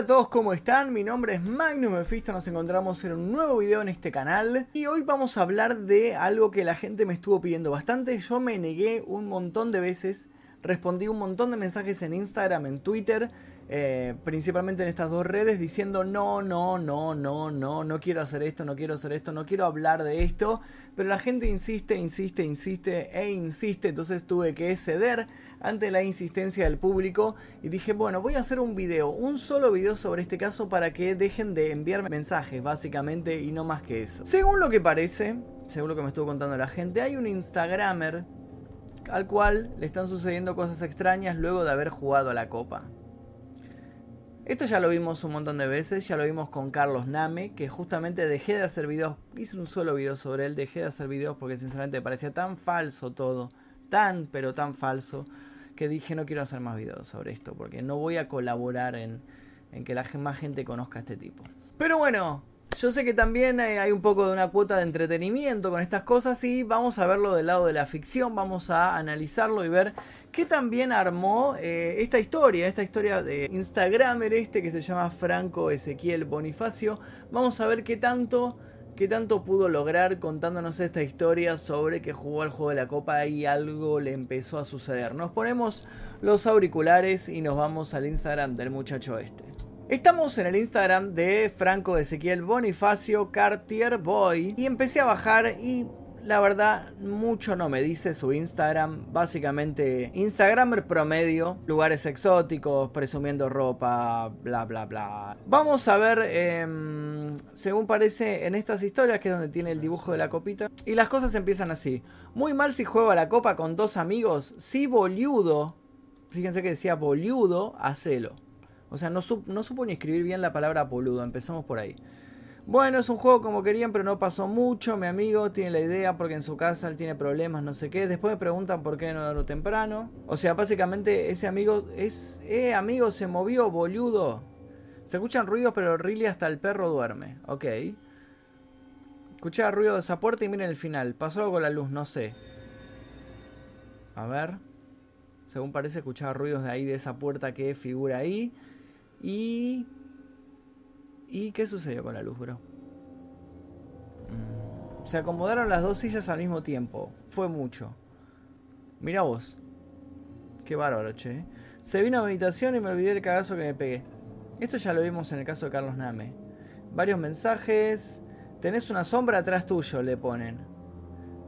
Hola a todos, ¿cómo están? Mi nombre es Magnus Mephisto, nos encontramos en un nuevo video en este canal y hoy vamos a hablar de algo que la gente me estuvo pidiendo bastante. Yo me negué un montón de veces, respondí un montón de mensajes en Instagram, en Twitter eh, principalmente en estas dos redes, diciendo no, no, no, no, no, no quiero hacer esto, no quiero hacer esto, no quiero hablar de esto, pero la gente insiste, insiste, insiste e insiste, entonces tuve que ceder ante la insistencia del público y dije, bueno, voy a hacer un video, un solo video sobre este caso para que dejen de enviarme mensajes, básicamente, y no más que eso. Según lo que parece, según lo que me estuvo contando la gente, hay un Instagramer al cual le están sucediendo cosas extrañas luego de haber jugado a la copa. Esto ya lo vimos un montón de veces, ya lo vimos con Carlos Name, que justamente dejé de hacer videos, hice un solo video sobre él, dejé de hacer videos porque sinceramente me parecía tan falso todo, tan pero tan falso, que dije no quiero hacer más videos sobre esto, porque no voy a colaborar en, en que la más gente conozca a este tipo. Pero bueno, yo sé que también hay un poco de una cuota de entretenimiento con estas cosas y vamos a verlo del lado de la ficción, vamos a analizarlo y ver qué también armó eh, esta historia, esta historia de Instagramer este que se llama Franco Ezequiel Bonifacio. Vamos a ver qué tanto, qué tanto pudo lograr contándonos esta historia sobre que jugó al juego de la copa y algo le empezó a suceder. Nos ponemos los auriculares y nos vamos al Instagram del muchacho este. Estamos en el Instagram de Franco Ezequiel Bonifacio Cartier Boy y empecé a bajar y la verdad, mucho no me dice su Instagram. Básicamente, Instagramer promedio, lugares exóticos, presumiendo ropa, bla, bla, bla. Vamos a ver, em, según parece en estas historias, que es donde tiene el dibujo de la copita. Y las cosas empiezan así. Muy mal si juego a la copa con dos amigos. Si boludo, fíjense que decía boludo, hacelo. O sea, no, no supo ni escribir bien la palabra boludo. Empezamos por ahí. Bueno, es un juego como querían, pero no pasó mucho. Mi amigo tiene la idea porque en su casa él tiene problemas, no sé qué. Después me preguntan por qué no darlo temprano. O sea, básicamente ese amigo es... Eh, amigo, se movió, boludo. Se escuchan ruidos, pero really hasta el perro duerme. Ok. Escuché el ruido de esa puerta y miren el final. Pasó algo con la luz, no sé. A ver. Según parece, escuchaba ruidos de ahí, de esa puerta que figura ahí. Y... ¿Y qué sucedió con la luz, bro? Mm, se acomodaron las dos sillas al mismo tiempo. Fue mucho. Mira vos. Qué bárbaro, che. Se vino a meditación y me olvidé el cagazo que me pegué. Esto ya lo vimos en el caso de Carlos Name. Varios mensajes. Tenés una sombra atrás tuyo, le ponen.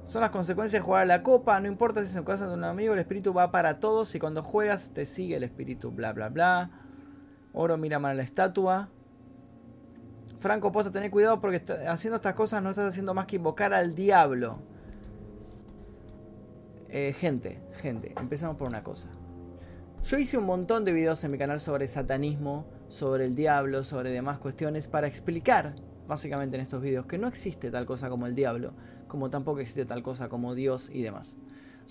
Son las consecuencias de jugar a la copa. No importa si es en casa de un amigo, el espíritu va para todos y cuando juegas te sigue el espíritu. Bla, bla, bla. Oro mira mal la estatua. Franco, posta, tener cuidado porque haciendo estas cosas no estás haciendo más que invocar al diablo. Eh, gente, gente, empezamos por una cosa. Yo hice un montón de videos en mi canal sobre satanismo, sobre el diablo, sobre demás cuestiones para explicar, básicamente en estos videos, que no existe tal cosa como el diablo, como tampoco existe tal cosa como Dios y demás.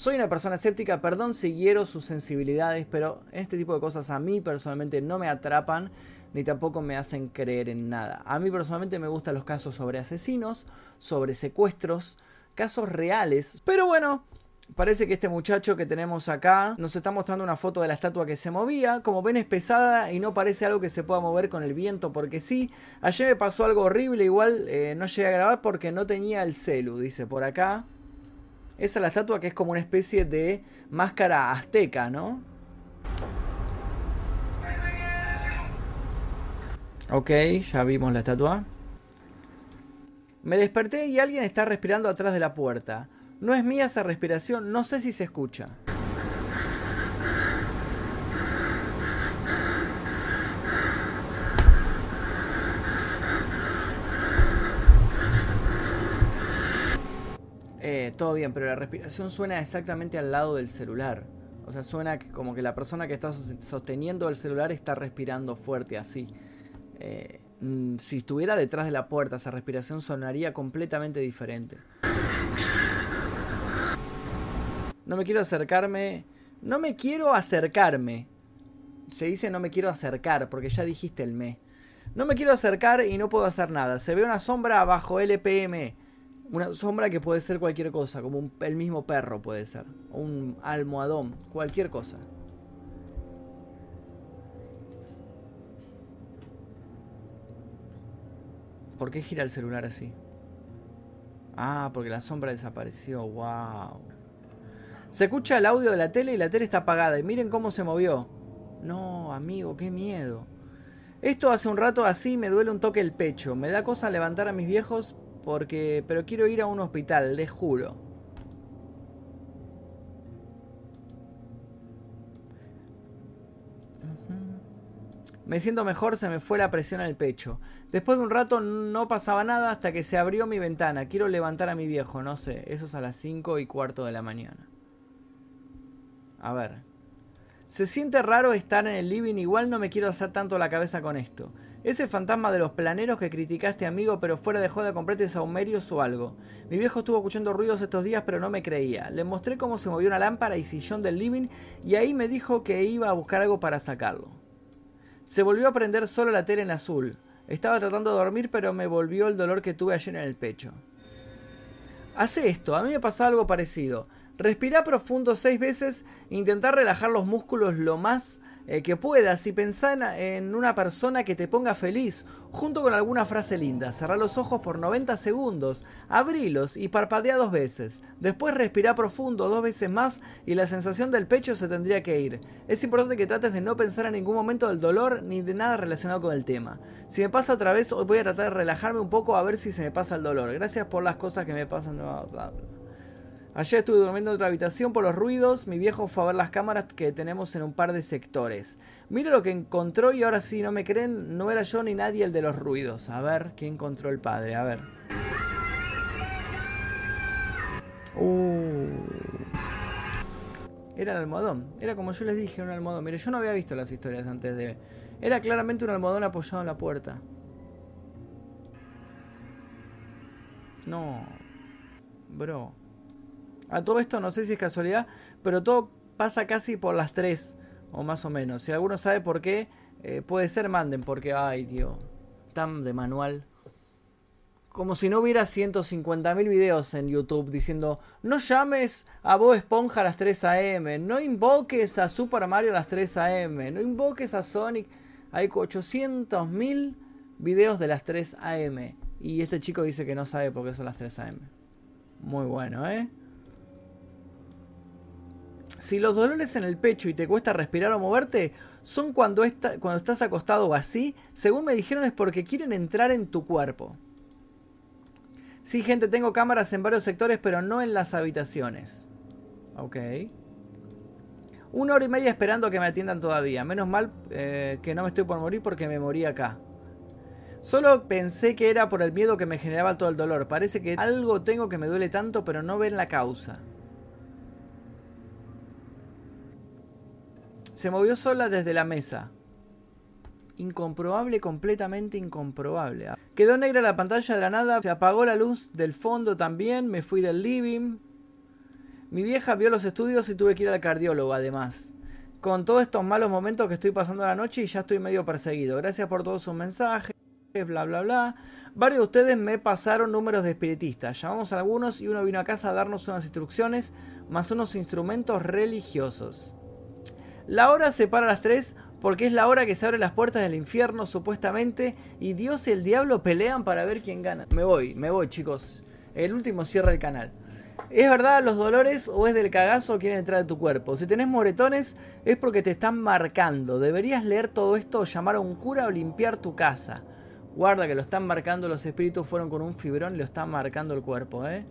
Soy una persona escéptica, perdón si hiero sus sensibilidades, pero este tipo de cosas a mí personalmente no me atrapan ni tampoco me hacen creer en nada. A mí personalmente me gustan los casos sobre asesinos, sobre secuestros, casos reales, pero bueno, Parece que este muchacho que tenemos acá nos está mostrando una foto de la estatua que se movía. Como ven es pesada y no parece algo que se pueda mover con el viento porque sí. Ayer me pasó algo horrible, igual eh, no llegué a grabar porque no tenía el celu, dice por acá. Esa es la estatua que es como una especie de máscara azteca, ¿no? Ok, ya vimos la estatua. Me desperté y alguien está respirando atrás de la puerta. No es mía esa respiración, no sé si se escucha. Eh, todo bien, pero la respiración suena exactamente al lado del celular. O sea, suena como que la persona que está sosteniendo el celular está respirando fuerte así. Eh, mm, si estuviera detrás de la puerta, esa respiración sonaría completamente diferente. No me quiero acercarme. No me quiero acercarme. Se dice no me quiero acercar, porque ya dijiste el me. No me quiero acercar y no puedo hacer nada. Se ve una sombra bajo LPM. Una sombra que puede ser cualquier cosa, como el mismo perro puede ser. Un almohadón, cualquier cosa. ¿Por qué gira el celular así? Ah, porque la sombra desapareció. Wow. Se escucha el audio de la tele y la tele está apagada. Y miren cómo se movió. No, amigo, qué miedo. Esto hace un rato así me duele un toque el pecho. Me da cosa levantar a mis viejos porque... Pero quiero ir a un hospital, les juro. Me siento mejor, se me fue la presión al pecho. Después de un rato no pasaba nada hasta que se abrió mi ventana. Quiero levantar a mi viejo, no sé. Eso es a las 5 y cuarto de la mañana. A ver. Se siente raro estar en el living, igual no me quiero hacer tanto la cabeza con esto. Ese fantasma de los planeros que criticaste, amigo, pero fuera de joda, comprate saumerios o algo. Mi viejo estuvo escuchando ruidos estos días, pero no me creía. Le mostré cómo se movió una lámpara y sillón del living, y ahí me dijo que iba a buscar algo para sacarlo. Se volvió a prender solo la tele en azul. Estaba tratando de dormir, pero me volvió el dolor que tuve ayer en el pecho. Hace esto, a mí me pasa algo parecido. Respira profundo seis veces intentar relajar los músculos lo más eh, que puedas y pensar en, una persona que te ponga feliz, junto con alguna frase linda. Cerrá los ojos por 90 segundos, abrilos y parpadea dos veces. Después respira profundo dos veces más y la sensación del pecho se tendría que ir. Es importante que trates de no pensar en ningún momento del dolor ni de nada relacionado con el tema. Si me pasa otra vez, hoy voy a tratar de relajarme un poco a ver si se me pasa el dolor. Gracias por las cosas que me pasan. Ayer estuve durmiendo en otra habitación por los ruidos. Mi viejo fue a ver las cámaras que tenemos en un par de sectores. Mira lo que encontró y ahora sí, no me creen, no era yo ni nadie el de los ruidos. A ver, ¿qué encontró el padre? A ver. Uh. Era el almohadón. Era como yo les dije, un almohadón. Mire, yo no había visto las historias antes de... Era claramente un almohadón apoyado en la puerta. No. Bro. A todo esto no sé si es casualidad, pero todo pasa casi por las 3 o más o menos. Si alguno sabe por qué, eh, puede ser manden, porque, ay Dios, tan de manual. Como si no hubiera 150.000 videos en YouTube diciendo, no llames a Bob Esponja a las 3 a.m., no invoques a Super Mario a las 3 a.m., no invoques a Sonic. Hay 800.000 videos de las 3 a.m. Y este chico dice que no sabe por qué son las 3 a.m. Muy bueno, ¿eh? Si los dolores en el pecho y te cuesta respirar o moverte son cuando, cuando estás acostado o así, según me dijeron es porque quieren entrar en tu cuerpo. Sí, gente, tengo cámaras en varios sectores, pero no en las habitaciones. Ok. Una hora y media esperando que me atiendan todavía. Menos mal eh, que no me estoy por morir porque me morí acá. Solo pensé que era por el miedo que me generaba todo el dolor. Parece que algo tengo que me duele tanto, pero no ven la causa. Se movió sola desde la mesa. Incomprobable, completamente incomprobable. Quedó negra la pantalla de la nada, se apagó la luz del fondo también, me fui del living. Mi vieja vio los estudios y tuve que ir al cardiólogo además. Con todos estos malos momentos que estoy pasando la noche y ya estoy medio perseguido. Gracias por todos sus mensajes, bla bla bla. Varios de ustedes me pasaron números de espiritistas. Llamamos a algunos y uno vino a casa a darnos unas instrucciones más unos instrumentos religiosos. La hora se para a las 3 porque es la hora que se abren las puertas del infierno supuestamente y Dios y el diablo pelean para ver quién gana. Me voy, me voy chicos. El último cierra el canal. ¿Es verdad los dolores o es del cagazo quieren entrar a tu cuerpo? Si tenés moretones es porque te están marcando. Deberías leer todo esto o llamar a un cura o limpiar tu casa. Guarda que lo están marcando, los espíritus fueron con un fibrón y lo están marcando el cuerpo, ¿eh?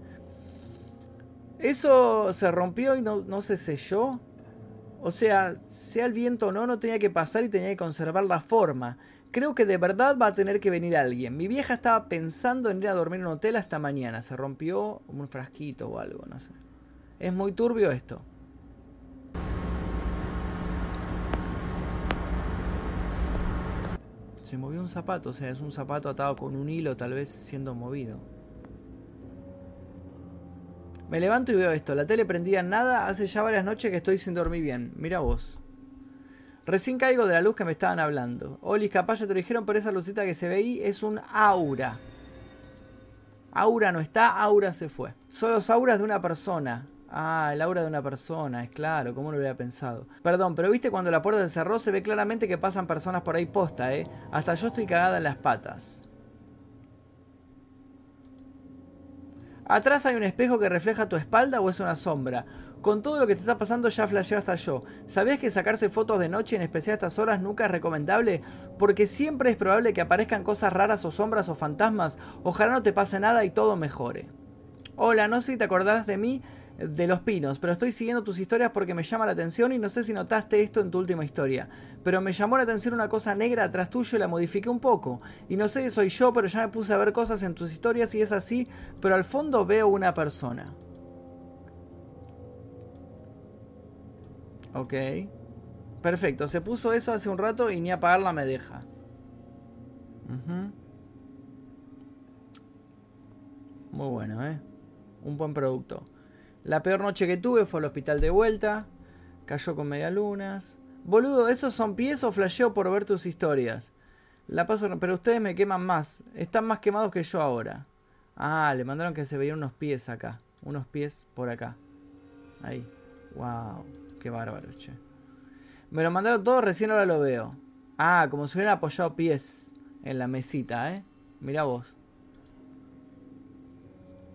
Eso se rompió y no, no se selló. O sea, sea el viento o no, no tenía que pasar y tenía que conservar la forma. Creo que de verdad va a tener que venir alguien. Mi vieja estaba pensando en ir a dormir en un hotel hasta mañana. Se rompió un frasquito o algo, no sé. Es muy turbio esto. Se movió un zapato, o sea, es un zapato atado con un hilo tal vez siendo movido. Me levanto y veo esto. La tele prendida en nada. Hace ya varias noches que estoy sin dormir bien. Mira vos. Recién caigo de la luz que me estaban hablando. Oli, capaz ya te lo dijeron, pero esa lucita que se ve ahí es un aura. Aura no está, aura se fue. Son los auras de una persona. Ah, el aura de una persona, es claro, ¿cómo lo hubiera pensado? Perdón, pero viste cuando la puerta se cerró se ve claramente que pasan personas por ahí posta, ¿eh? Hasta yo estoy cagada en las patas. Atrás hay un espejo que refleja tu espalda o es una sombra. Con todo lo que te está pasando ya flasheó hasta yo. ¿Sabías que sacarse fotos de noche, en especial a estas horas, nunca es recomendable? Porque siempre es probable que aparezcan cosas raras o sombras o fantasmas. Ojalá no te pase nada y todo mejore. Hola, no sé si te acordarás de mí, de los pinos, pero estoy siguiendo tus historias porque me llama la atención y no sé si notaste esto en tu última historia. Pero me llamó la atención una cosa negra atrás tuyo y la modifiqué un poco. Y no sé si soy yo, pero ya me puse a ver cosas en tus historias y es así, pero al fondo veo una persona. Ok. Perfecto, se puso eso hace un rato y ni apagarla me deja. Muy bueno, ¿eh? Un buen producto. La peor noche que tuve fue al hospital de vuelta. Cayó con medialunas. Boludo, ¿esos son pies o flasheo por ver tus historias? La paso, pero ustedes me queman más. Están más quemados que yo ahora. Ah, le mandaron que se veían unos pies acá. Unos pies por acá. Ahí. Wow, qué bárbaro, che. Me lo mandaron todo, recién ahora lo veo. Ah, como si hubieran apoyado pies en la mesita, ¿eh? Mira vos.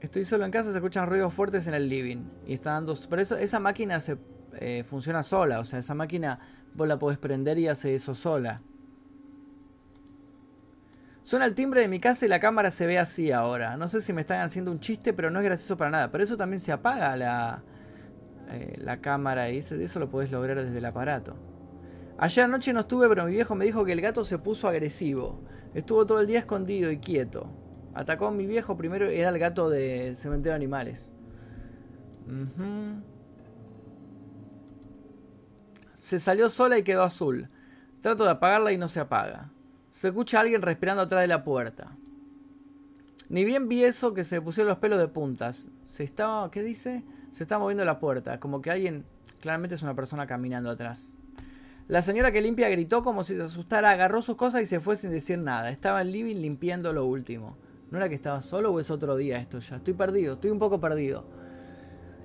Estoy solo en casa, se escuchan ruidos fuertes en el living. Y está dando. Pero eso, esa máquina se eh, funciona sola. O sea, esa máquina vos la podés prender y hace eso sola. Suena el timbre de mi casa y la cámara se ve así ahora. No sé si me están haciendo un chiste, pero no es gracioso para nada. Pero eso también se apaga la, eh, la cámara y eso, eso lo podés lograr desde el aparato. Ayer anoche no estuve, pero mi viejo me dijo que el gato se puso agresivo. Estuvo todo el día escondido y quieto. Atacó a mi viejo primero, era el gato de Cementerio de Animales. Se salió sola y quedó azul. Trato de apagarla y no se apaga. Se escucha a alguien respirando atrás de la puerta. Ni bien vi eso que se pusieron los pelos de puntas. Se estaba. ¿Qué dice? Se está moviendo la puerta. Como que alguien. Claramente es una persona caminando atrás. La señora que limpia gritó como si se asustara, agarró sus cosas y se fue sin decir nada. Estaba en living limpiando lo último. ¿No era que estaba solo o es otro día esto ya? Estoy perdido, estoy un poco perdido.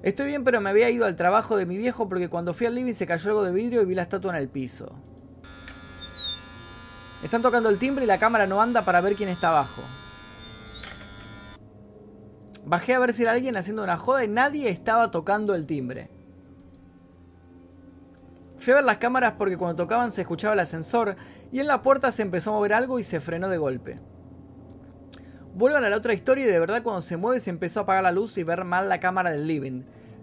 Estoy bien, pero me había ido al trabajo de mi viejo porque cuando fui al living se cayó algo de vidrio y vi la estatua en el piso. Están tocando el timbre y la cámara no anda para ver quién está abajo. Bajé a ver si era alguien haciendo una joda y nadie estaba tocando el timbre. Fui a ver las cámaras porque cuando tocaban se escuchaba el ascensor y en la puerta se empezó a mover algo y se frenó de golpe. Vuelvan a la otra historia y de verdad cuando se mueve se empezó a apagar la luz y ver mal la cámara del living.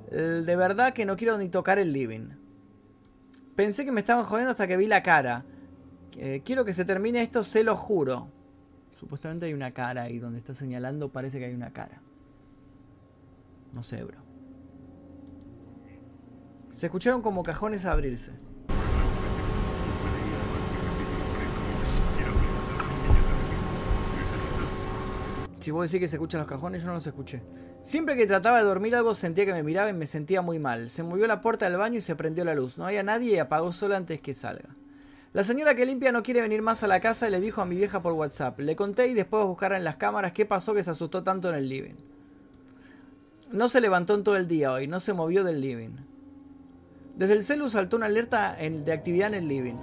De verdad que no quiero ni tocar el living. Pensé que me estaban jodiendo hasta que vi la cara. Eh, quiero que se termine esto, se lo juro. Supuestamente hay una cara ahí donde está señalando, parece que hay una cara. No sé, bro. Se escucharon como cajones abrirse. Si vos decís que se escuchan los cajones, yo no los escuché. Siempre que trataba de dormir algo sentía que me miraba y me sentía muy mal. Se movió la puerta del baño y se prendió la luz. No había nadie y apagó solo antes que salga. La señora que limpia no quiere venir más a la casa y le dijo a mi vieja por WhatsApp. Le conté y después de buscar en las cámaras qué pasó que se asustó tanto en el living. No se levantó en todo el día hoy, no se movió del living. Desde el celu saltó una alerta de actividad en el living.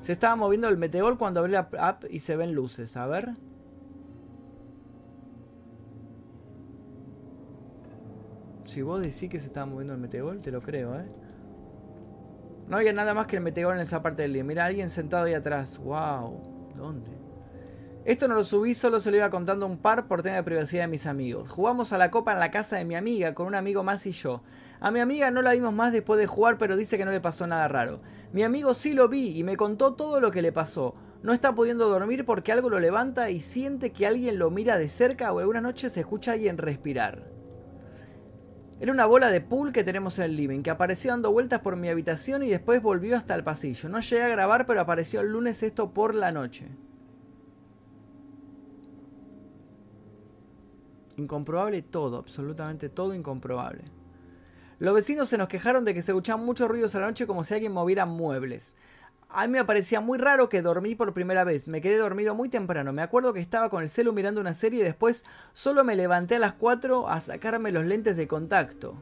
Se estaba moviendo el meteor cuando abrí la app y se ven luces. A ver. Si vos decís que se estaba moviendo el meteor, te lo creo, ¿eh? No había nada más que el meteor en esa parte del día. Mira, alguien sentado ahí atrás. ¡Wow! ¿Dónde? Esto no lo subí, solo se lo iba contando un par por tema de privacidad de mis amigos. Jugamos a la copa en la casa de mi amiga con un amigo más y yo. A mi amiga no la vimos más después de jugar, pero dice que no le pasó nada raro. Mi amigo sí lo vi y me contó todo lo que le pasó. No está pudiendo dormir porque algo lo levanta y siente que alguien lo mira de cerca o alguna noche se escucha a alguien respirar. Era una bola de pool que tenemos en el living, que apareció dando vueltas por mi habitación y después volvió hasta el pasillo. No llegué a grabar, pero apareció el lunes esto por la noche. Incomprobable todo, absolutamente todo incomprobable. Los vecinos se nos quejaron de que se escuchaban muchos ruidos a la noche como si alguien moviera muebles. A mí me parecía muy raro que dormí por primera vez. Me quedé dormido muy temprano. Me acuerdo que estaba con el celu mirando una serie y después solo me levanté a las 4 a sacarme los lentes de contacto.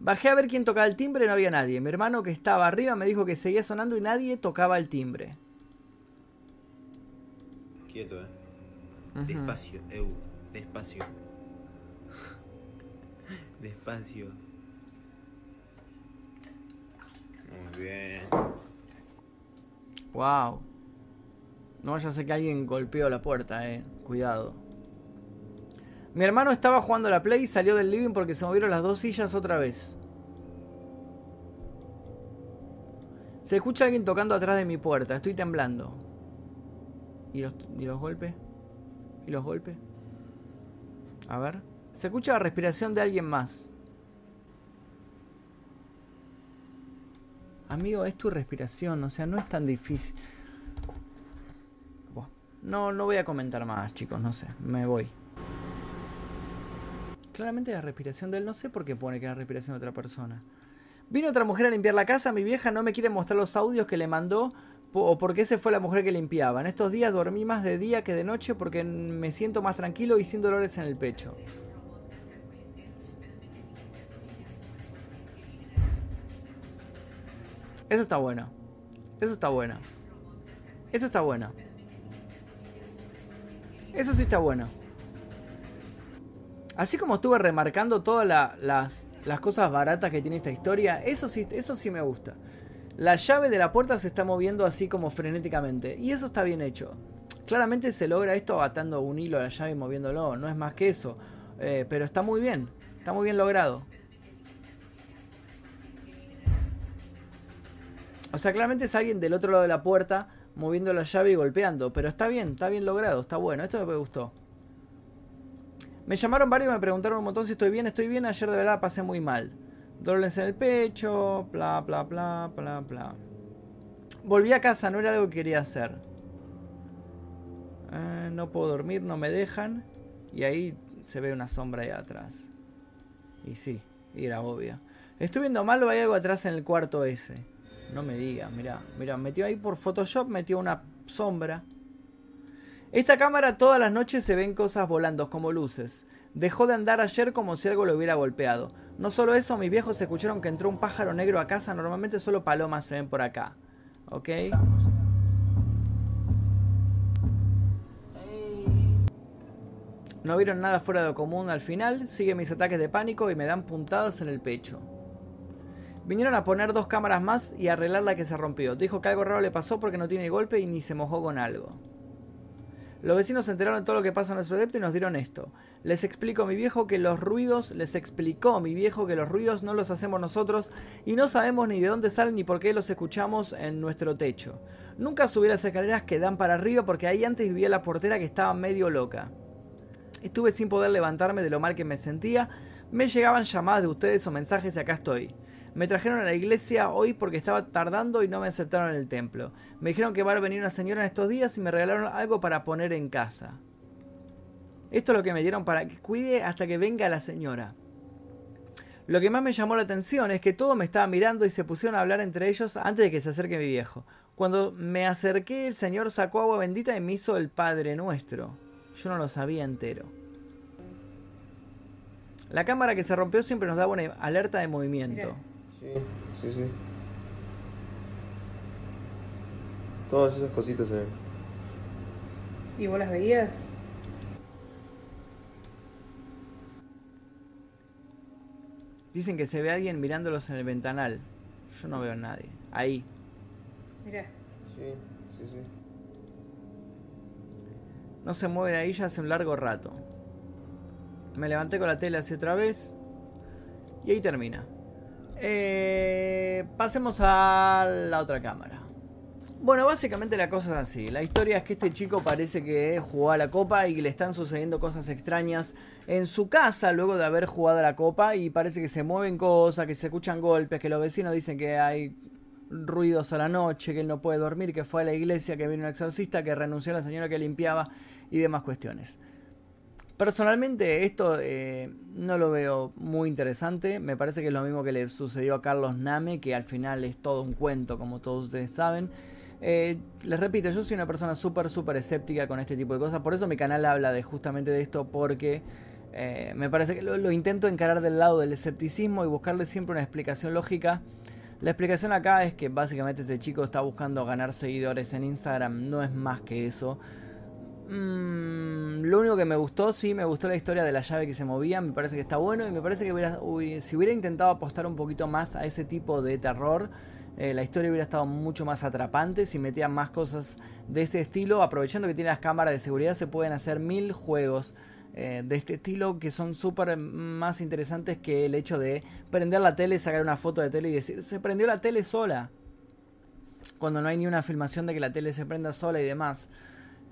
Bajé a ver quién tocaba el timbre y no había nadie. Mi hermano que estaba arriba me dijo que seguía sonando y nadie tocaba el timbre. Quieto, eh. Despacio, Eu. Despacio. Despacio. Muy bien. Wow. No vaya a ser que alguien golpeó la puerta, eh. Cuidado. Mi hermano estaba jugando la Play y salió del living porque se movieron las dos sillas otra vez. Se escucha alguien tocando atrás de mi puerta. Estoy temblando. ¿Y los, y los golpes? ¿Y los golpes? A ver. Se escucha la respiración de alguien más. Amigo, es tu respiración, o sea, no es tan difícil. No, no voy a comentar más, chicos, no sé, me voy. Claramente la respiración de él, no sé por qué pone que es la respiración de otra persona. Vino otra mujer a limpiar la casa, mi vieja no me quiere mostrar los audios que le mandó o porque ese fue la mujer que limpiaba. En estos días dormí más de día que de noche porque me siento más tranquilo y sin dolores en el pecho. Eso está bueno. Eso está bueno. Eso está bueno. Eso sí está bueno. Así como estuve remarcando todas las, cosas baratas que tiene esta historia, eso sí, eso sí me gusta. La llave de la puerta se está moviendo así como frenéticamente. Y eso está bien hecho. Claramente se logra esto atando un hilo a la llave y moviéndolo. No es más que eso. Eh, pero está muy bien. Está muy bien logrado. O sea, claramente es alguien del otro lado de la puerta moviendo la llave y golpeando. Pero está bien, está bien logrado, está bueno. Esto me gustó. Me llamaron varios me preguntaron un montón si estoy bien. Estoy bien, ayer de verdad pasé muy mal. Dolores en el pecho, bla, bla, bla, bla, bla. Volví a casa, no era algo que quería hacer. Eh, no puedo dormir, no me dejan. Y ahí se ve una sombra ahí atrás. Y sí, era obvio. Estoy viendo mal o hay algo atrás en el cuarto ese. No me digas, mira, mira, metió ahí por Photoshop, metió una sombra. Esta cámara todas las noches se ven cosas volando como luces. Dejó de andar ayer como si algo lo hubiera golpeado. No solo eso, mis viejos escucharon que entró un pájaro negro a casa. Normalmente solo palomas se ven por acá. ¿Ok? No vieron nada fuera de lo común al final. Sigue mis ataques de pánico y me dan puntadas en el pecho. Vinieron a poner dos cámaras más y arreglar la que se rompió. Dijo que algo raro le pasó porque no tiene golpe y ni se mojó con algo. Los vecinos se enteraron de todo lo que pasa en nuestro depto y nos dieron esto. Les explico mi viejo que los ruidos, les explicó mi viejo que los ruidos no los hacemos nosotros y no sabemos ni de dónde salen ni por qué los escuchamos en nuestro techo. Nunca subí las escaleras que dan para arriba porque ahí antes vivía la portera que estaba medio loca. Estuve sin poder levantarme de lo mal que me sentía. Me llegaban llamadas de ustedes o mensajes y acá estoy. Me trajeron a la iglesia hoy porque estaba tardando y no me aceptaron en el templo. Me dijeron que va a venir una señora en estos días y me regalaron algo para poner en casa. Esto es lo que me dieron para que cuide hasta que venga la señora. Lo que más me llamó la atención es que todos me estaban mirando y se pusieron a hablar entre ellos antes de que se acerque mi viejo. Cuando me acerqué, el Señor sacó agua bendita y me hizo el Padre Nuestro. Yo no lo sabía entero. La cámara que se rompió siempre nos daba una alerta de movimiento. Sí, sí, sí. Todas esas cositas se ven. ¿Y vos las veías? Dicen que se ve alguien mirándolos en el ventanal. Yo no veo a nadie. Ahí. Mirá. Sí, sí, sí. No se mueve de ahí ya hace un largo rato. Me levanté con la tele hacia otra vez. Y ahí termina. Eh, pasemos a la otra cámara. Bueno, básicamente la cosa es así. La historia es que este chico parece que jugó a la copa y le están sucediendo cosas extrañas en su casa luego de haber jugado a la copa y parece que se mueven cosas, que se escuchan golpes, que los vecinos dicen que hay ruidos a la noche, que él no puede dormir, que fue a la iglesia, que vino un exorcista, que renunció a la señora que limpiaba y demás cuestiones. Personalmente esto eh, no lo veo muy interesante, me parece que es lo mismo que le sucedió a Carlos Name, que al final es todo un cuento, como todos ustedes saben. Eh, les repito, yo soy una persona súper, súper escéptica con este tipo de cosas, por eso mi canal habla de justamente de esto, porque eh, me parece que lo, lo intento encarar del lado del escepticismo y buscarle siempre una explicación lógica. La explicación acá es que básicamente este chico está buscando ganar seguidores en Instagram, no es más que eso. Mm, lo único que me gustó, sí, me gustó la historia de la llave que se movía, me parece que está bueno y me parece que hubiera, hubi- si hubiera intentado apostar un poquito más a ese tipo de terror, eh, la historia hubiera estado mucho más atrapante si metían más cosas de este estilo. Aprovechando que tiene las cámaras de seguridad, se pueden hacer mil juegos eh, de este estilo que son súper más interesantes que el hecho de prender la tele, sacar una foto de tele y decir, se prendió la tele sola. Cuando no hay ni una filmación de que la tele se prenda sola y demás.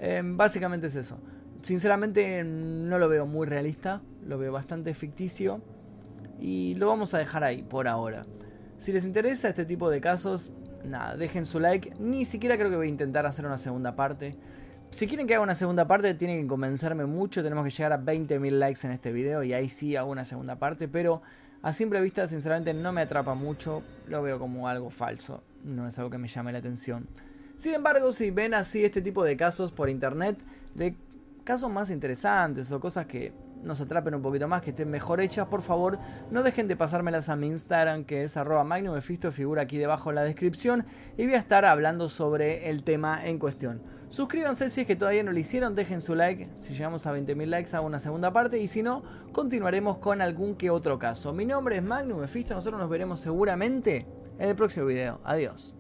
Eh, básicamente es eso. Sinceramente no lo veo muy realista, lo veo bastante ficticio y lo vamos a dejar ahí por ahora. Si les interesa este tipo de casos, nada, dejen su like. Ni siquiera creo que voy a intentar hacer una segunda parte. Si quieren que haga una segunda parte, tienen que convencerme mucho. Tenemos que llegar a 20.000 likes en este video y ahí sí hago una segunda parte. Pero a simple vista, sinceramente, no me atrapa mucho. Lo veo como algo falso. No es algo que me llame la atención. Sin embargo, si ven así este tipo de casos por internet, de casos más interesantes o cosas que nos atrapen un poquito más, que estén mejor hechas, por favor, no dejen de pasármelas a mi Instagram, que es arroba Magnum Mephisto, figura aquí debajo en la descripción, y voy a estar hablando sobre el tema en cuestión. Suscríbanse si es que todavía no lo hicieron, dejen su like, si llegamos a 20.000 likes hago una segunda parte, y si no, continuaremos con algún que otro caso. Mi nombre es Magnum Mephisto, nosotros nos veremos seguramente en el próximo video. Adiós.